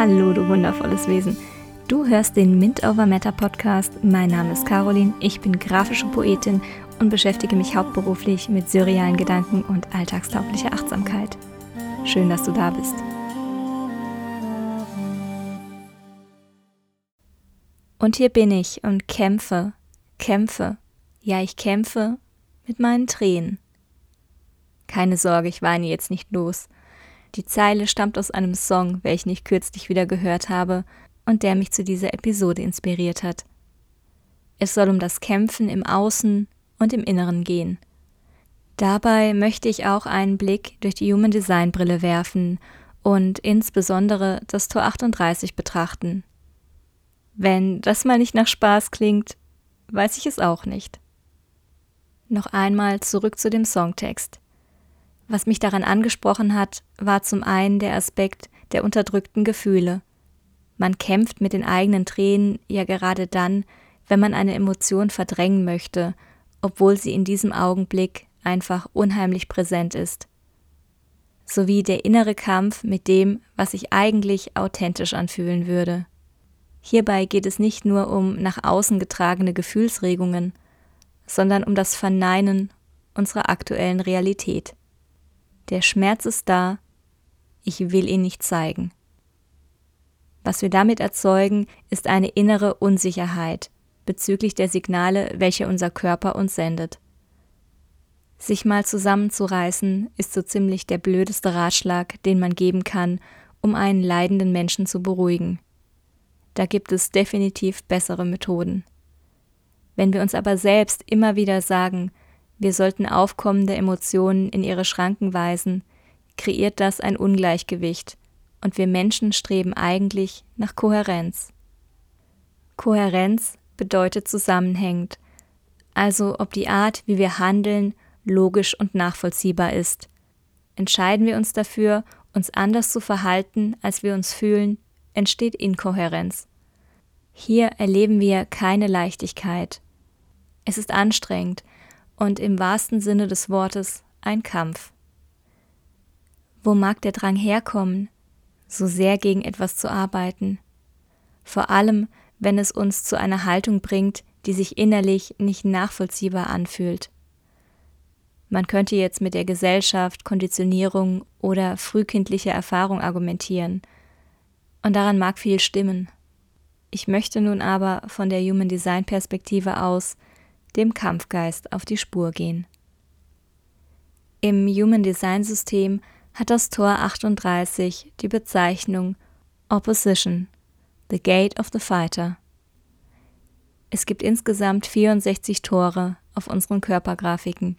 Hallo, du wundervolles Wesen. Du hörst den Mint Over Matter Podcast. Mein Name ist Caroline, ich bin grafische Poetin und beschäftige mich hauptberuflich mit surrealen Gedanken und alltagstauglicher Achtsamkeit. Schön, dass du da bist. Und hier bin ich und kämpfe, kämpfe, ja, ich kämpfe mit meinen Tränen. Keine Sorge, ich weine jetzt nicht los. Die Zeile stammt aus einem Song, welchen ich kürzlich wieder gehört habe und der mich zu dieser Episode inspiriert hat. Es soll um das Kämpfen im Außen und im Inneren gehen. Dabei möchte ich auch einen Blick durch die Human Design Brille werfen und insbesondere das Tor 38 betrachten. Wenn das mal nicht nach Spaß klingt, weiß ich es auch nicht. Noch einmal zurück zu dem Songtext. Was mich daran angesprochen hat, war zum einen der Aspekt der unterdrückten Gefühle. Man kämpft mit den eigenen Tränen ja gerade dann, wenn man eine Emotion verdrängen möchte, obwohl sie in diesem Augenblick einfach unheimlich präsent ist. Sowie der innere Kampf mit dem, was sich eigentlich authentisch anfühlen würde. Hierbei geht es nicht nur um nach außen getragene Gefühlsregungen, sondern um das Verneinen unserer aktuellen Realität. Der Schmerz ist da, ich will ihn nicht zeigen. Was wir damit erzeugen, ist eine innere Unsicherheit bezüglich der Signale, welche unser Körper uns sendet. Sich mal zusammenzureißen, ist so ziemlich der blödeste Ratschlag, den man geben kann, um einen leidenden Menschen zu beruhigen. Da gibt es definitiv bessere Methoden. Wenn wir uns aber selbst immer wieder sagen, wir sollten aufkommende Emotionen in ihre Schranken weisen, kreiert das ein Ungleichgewicht und wir Menschen streben eigentlich nach Kohärenz. Kohärenz bedeutet zusammenhängend, also ob die Art, wie wir handeln, logisch und nachvollziehbar ist. Entscheiden wir uns dafür, uns anders zu verhalten, als wir uns fühlen, entsteht Inkohärenz. Hier erleben wir keine Leichtigkeit. Es ist anstrengend, und im wahrsten Sinne des Wortes ein Kampf. Wo mag der Drang herkommen, so sehr gegen etwas zu arbeiten? Vor allem, wenn es uns zu einer Haltung bringt, die sich innerlich nicht nachvollziehbar anfühlt. Man könnte jetzt mit der Gesellschaft, Konditionierung oder frühkindlicher Erfahrung argumentieren. Und daran mag viel stimmen. Ich möchte nun aber von der Human Design Perspektive aus dem Kampfgeist auf die Spur gehen. Im Human Design System hat das Tor 38 die Bezeichnung Opposition, the Gate of the Fighter. Es gibt insgesamt 64 Tore auf unseren Körpergrafiken,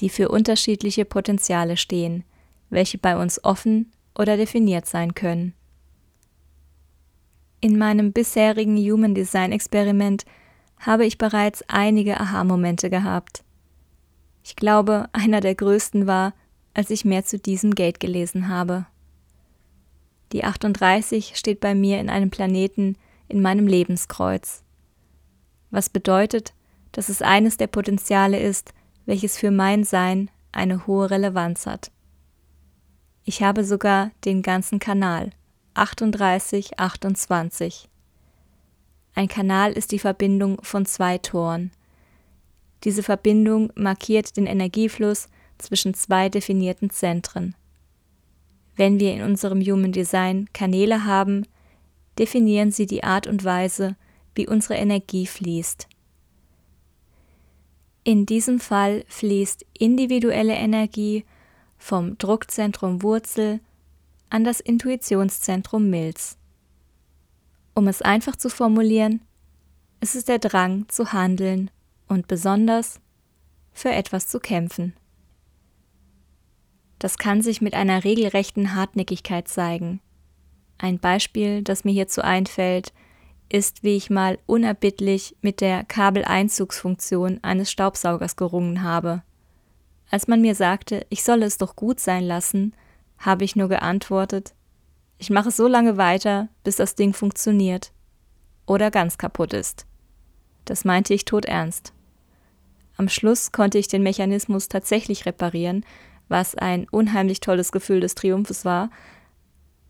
die für unterschiedliche Potenziale stehen, welche bei uns offen oder definiert sein können. In meinem bisherigen Human Design Experiment habe ich bereits einige Aha-Momente gehabt. Ich glaube, einer der größten war, als ich mehr zu diesem Gate gelesen habe. Die 38 steht bei mir in einem Planeten in meinem Lebenskreuz. Was bedeutet, dass es eines der Potenziale ist, welches für mein Sein eine hohe Relevanz hat. Ich habe sogar den ganzen Kanal 38, 28. Ein Kanal ist die Verbindung von zwei Toren. Diese Verbindung markiert den Energiefluss zwischen zwei definierten Zentren. Wenn wir in unserem Human Design Kanäle haben, definieren sie die Art und Weise, wie unsere Energie fließt. In diesem Fall fließt individuelle Energie vom Druckzentrum Wurzel an das Intuitionszentrum Milz. Um es einfach zu formulieren, es ist der Drang zu handeln und besonders für etwas zu kämpfen. Das kann sich mit einer regelrechten Hartnäckigkeit zeigen. Ein Beispiel, das mir hierzu einfällt, ist, wie ich mal unerbittlich mit der Kabeleinzugsfunktion eines Staubsaugers gerungen habe. Als man mir sagte, ich solle es doch gut sein lassen, habe ich nur geantwortet, ich mache so lange weiter, bis das Ding funktioniert. Oder ganz kaputt ist. Das meinte ich todernst. Am Schluss konnte ich den Mechanismus tatsächlich reparieren, was ein unheimlich tolles Gefühl des Triumphes war,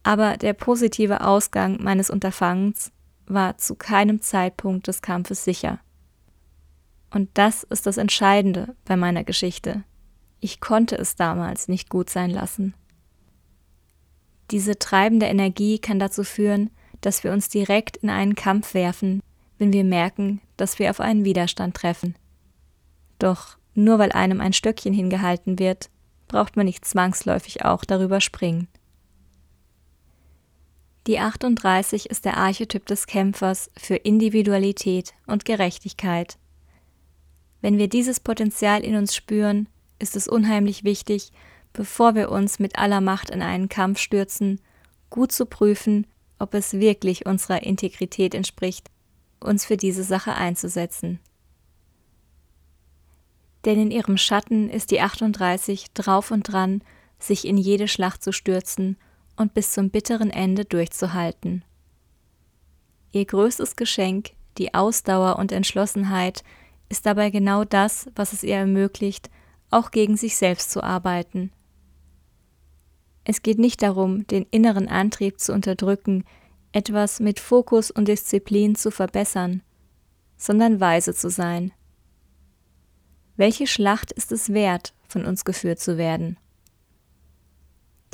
Aber der positive Ausgang meines Unterfangens war zu keinem Zeitpunkt des Kampfes sicher. Und das ist das Entscheidende bei meiner Geschichte. Ich konnte es damals nicht gut sein lassen. Diese treibende Energie kann dazu führen, dass wir uns direkt in einen Kampf werfen, wenn wir merken, dass wir auf einen Widerstand treffen. Doch nur weil einem ein Stöckchen hingehalten wird, braucht man nicht zwangsläufig auch darüber springen. Die 38 ist der Archetyp des Kämpfers für Individualität und Gerechtigkeit. Wenn wir dieses Potenzial in uns spüren, ist es unheimlich wichtig, bevor wir uns mit aller Macht in einen Kampf stürzen, gut zu prüfen, ob es wirklich unserer Integrität entspricht, uns für diese Sache einzusetzen. Denn in ihrem Schatten ist die 38 drauf und dran, sich in jede Schlacht zu stürzen und bis zum bitteren Ende durchzuhalten. Ihr größtes Geschenk, die Ausdauer und Entschlossenheit, ist dabei genau das, was es ihr ermöglicht, auch gegen sich selbst zu arbeiten. Es geht nicht darum, den inneren Antrieb zu unterdrücken, etwas mit Fokus und Disziplin zu verbessern, sondern weise zu sein. Welche Schlacht ist es wert, von uns geführt zu werden?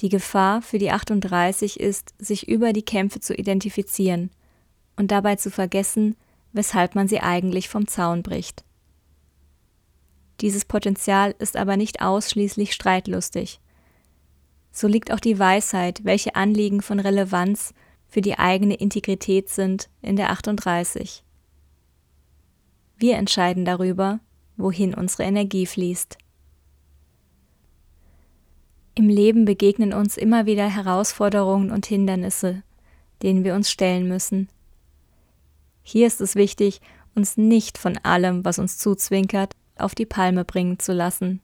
Die Gefahr für die 38 ist, sich über die Kämpfe zu identifizieren und dabei zu vergessen, weshalb man sie eigentlich vom Zaun bricht. Dieses Potenzial ist aber nicht ausschließlich streitlustig. So liegt auch die Weisheit, welche Anliegen von Relevanz für die eigene Integrität sind, in der 38. Wir entscheiden darüber, wohin unsere Energie fließt. Im Leben begegnen uns immer wieder Herausforderungen und Hindernisse, denen wir uns stellen müssen. Hier ist es wichtig, uns nicht von allem, was uns zuzwinkert, auf die Palme bringen zu lassen.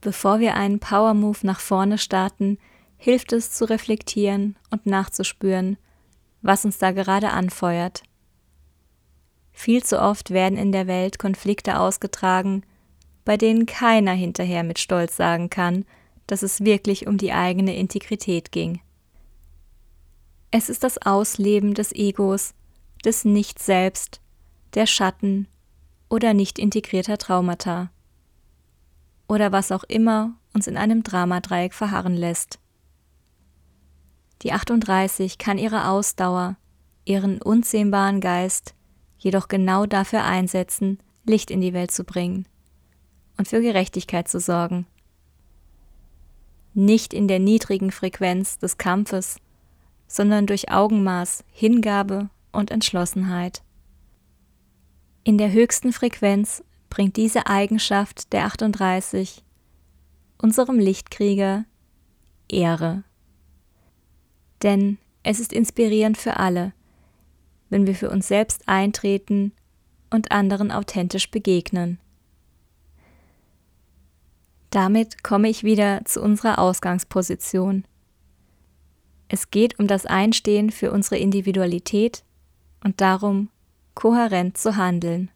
Bevor wir einen Power Move nach vorne starten, hilft es zu reflektieren und nachzuspüren, was uns da gerade anfeuert. Viel zu oft werden in der Welt Konflikte ausgetragen, bei denen keiner hinterher mit Stolz sagen kann, dass es wirklich um die eigene Integrität ging. Es ist das Ausleben des Egos, des Nicht-Selbst, der Schatten oder nicht integrierter Traumata. Oder was auch immer uns in einem Dramadreieck verharren lässt. Die 38 kann ihre Ausdauer, ihren unzähmbaren Geist jedoch genau dafür einsetzen, Licht in die Welt zu bringen und für Gerechtigkeit zu sorgen. Nicht in der niedrigen Frequenz des Kampfes, sondern durch Augenmaß, Hingabe und Entschlossenheit. In der höchsten Frequenz bringt diese Eigenschaft der 38 unserem Lichtkrieger Ehre. Denn es ist inspirierend für alle, wenn wir für uns selbst eintreten und anderen authentisch begegnen. Damit komme ich wieder zu unserer Ausgangsposition. Es geht um das Einstehen für unsere Individualität und darum, kohärent zu handeln.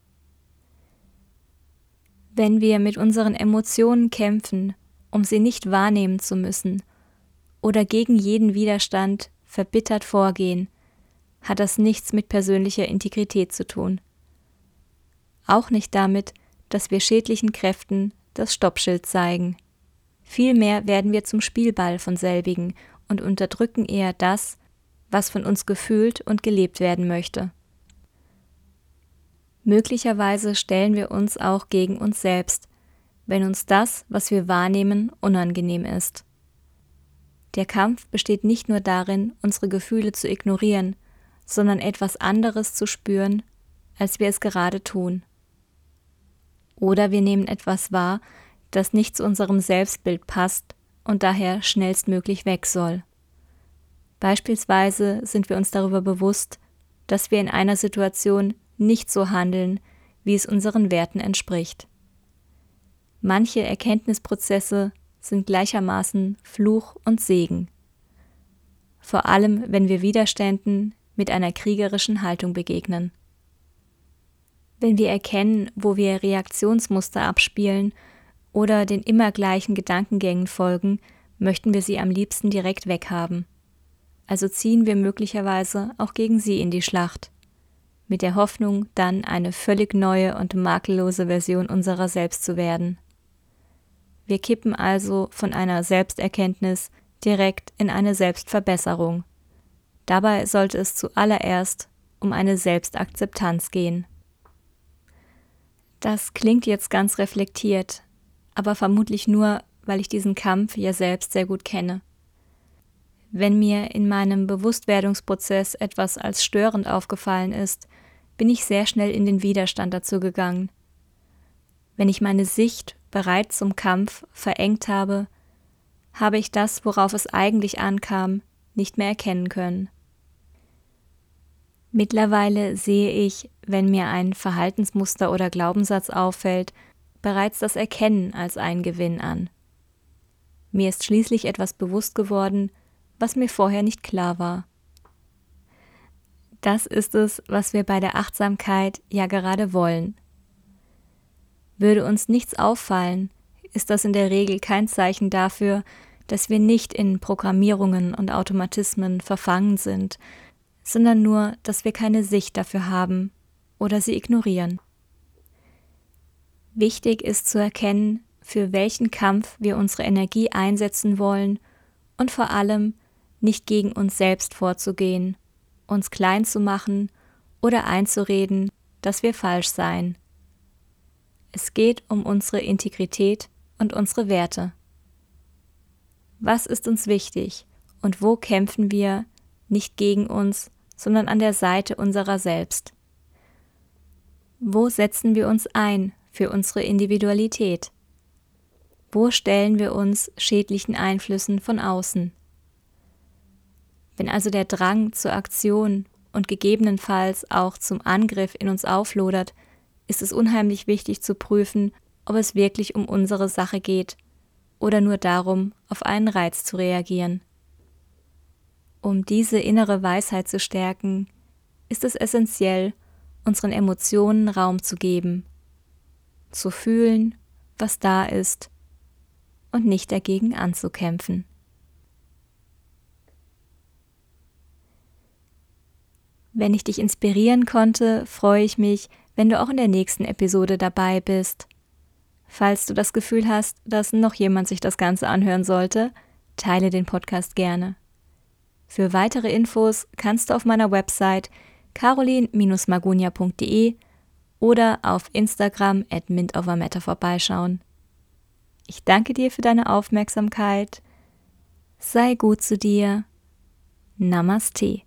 Wenn wir mit unseren Emotionen kämpfen, um sie nicht wahrnehmen zu müssen, oder gegen jeden Widerstand verbittert vorgehen, hat das nichts mit persönlicher Integrität zu tun. Auch nicht damit, dass wir schädlichen Kräften das Stoppschild zeigen. Vielmehr werden wir zum Spielball von selbigen und unterdrücken eher das, was von uns gefühlt und gelebt werden möchte. Möglicherweise stellen wir uns auch gegen uns selbst, wenn uns das, was wir wahrnehmen, unangenehm ist. Der Kampf besteht nicht nur darin, unsere Gefühle zu ignorieren, sondern etwas anderes zu spüren, als wir es gerade tun. Oder wir nehmen etwas wahr, das nicht zu unserem Selbstbild passt und daher schnellstmöglich weg soll. Beispielsweise sind wir uns darüber bewusst, dass wir in einer Situation nicht so handeln, wie es unseren Werten entspricht. Manche Erkenntnisprozesse sind gleichermaßen Fluch und Segen. Vor allem, wenn wir Widerständen mit einer kriegerischen Haltung begegnen. Wenn wir erkennen, wo wir Reaktionsmuster abspielen oder den immer gleichen Gedankengängen folgen, möchten wir sie am liebsten direkt weghaben. Also ziehen wir möglicherweise auch gegen sie in die Schlacht, mit der Hoffnung, dann eine völlig neue und makellose Version unserer selbst zu werden. Wir kippen also von einer Selbsterkenntnis direkt in eine Selbstverbesserung. Dabei sollte es zuallererst um eine Selbstakzeptanz gehen. Das klingt jetzt ganz reflektiert, aber vermutlich nur, weil ich diesen Kampf ja selbst sehr gut kenne. Wenn mir in meinem Bewusstwerdungsprozess etwas als störend aufgefallen ist, bin ich sehr schnell in den Widerstand dazu gegangen. Wenn ich meine Sicht bereits zum Kampf verengt habe, habe ich das, worauf es eigentlich ankam, nicht mehr erkennen können. Mittlerweile sehe ich, wenn mir ein Verhaltensmuster oder Glaubenssatz auffällt, bereits das Erkennen als einen Gewinn an. Mir ist schließlich etwas bewusst geworden, was mir vorher nicht klar war. Das ist es, was wir bei der Achtsamkeit ja gerade wollen. Würde uns nichts auffallen, ist das in der Regel kein Zeichen dafür, dass wir nicht in Programmierungen und Automatismen verfangen sind, sondern nur, dass wir keine Sicht dafür haben oder sie ignorieren. Wichtig ist zu erkennen, für welchen Kampf wir unsere Energie einsetzen wollen und vor allem nicht gegen uns selbst vorzugehen, uns klein zu machen oder einzureden, dass wir falsch seien. Es geht um unsere Integrität und unsere Werte. Was ist uns wichtig und wo kämpfen wir nicht gegen uns, sondern an der Seite unserer selbst? Wo setzen wir uns ein für unsere Individualität? Wo stellen wir uns schädlichen Einflüssen von außen? Wenn also der Drang zur Aktion und gegebenenfalls auch zum Angriff in uns auflodert, ist es unheimlich wichtig zu prüfen, ob es wirklich um unsere Sache geht oder nur darum, auf einen Reiz zu reagieren. Um diese innere Weisheit zu stärken, ist es essentiell, unseren Emotionen Raum zu geben, zu fühlen, was da ist und nicht dagegen anzukämpfen. Wenn ich dich inspirieren konnte, freue ich mich, wenn du auch in der nächsten Episode dabei bist. Falls du das Gefühl hast, dass noch jemand sich das Ganze anhören sollte, teile den Podcast gerne. Für weitere Infos kannst du auf meiner Website carolin-magunia.de oder auf Instagram at mintovermatter vorbeischauen. Ich danke dir für deine Aufmerksamkeit. Sei gut zu dir. Namaste.